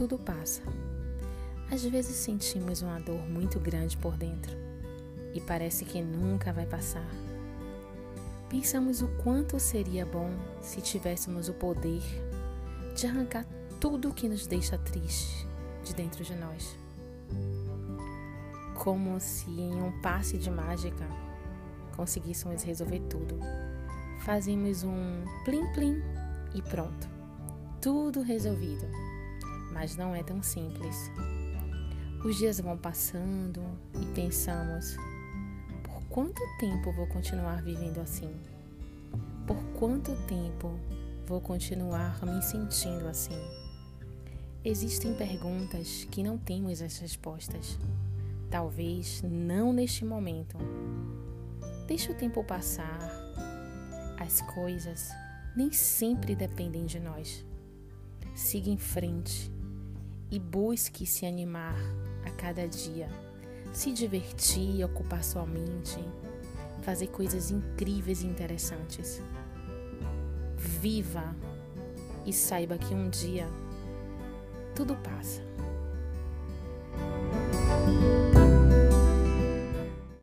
tudo passa. Às vezes sentimos uma dor muito grande por dentro e parece que nunca vai passar. Pensamos o quanto seria bom se tivéssemos o poder de arrancar tudo que nos deixa triste de dentro de nós. Como se em um passe de mágica conseguíssemos resolver tudo. Fazemos um plim-plim e pronto. Tudo resolvido. Mas não é tão simples. Os dias vão passando e pensamos: quanto tempo vou continuar vivendo assim? Por quanto tempo vou continuar me sentindo assim? Existem perguntas que não temos as respostas. Talvez não neste momento. Deixe o tempo passar. As coisas nem sempre dependem de nós. Siga em frente e busque se animar a cada dia se divertir, ocupar sua mente, fazer coisas incríveis e interessantes. Viva e saiba que um dia tudo passa.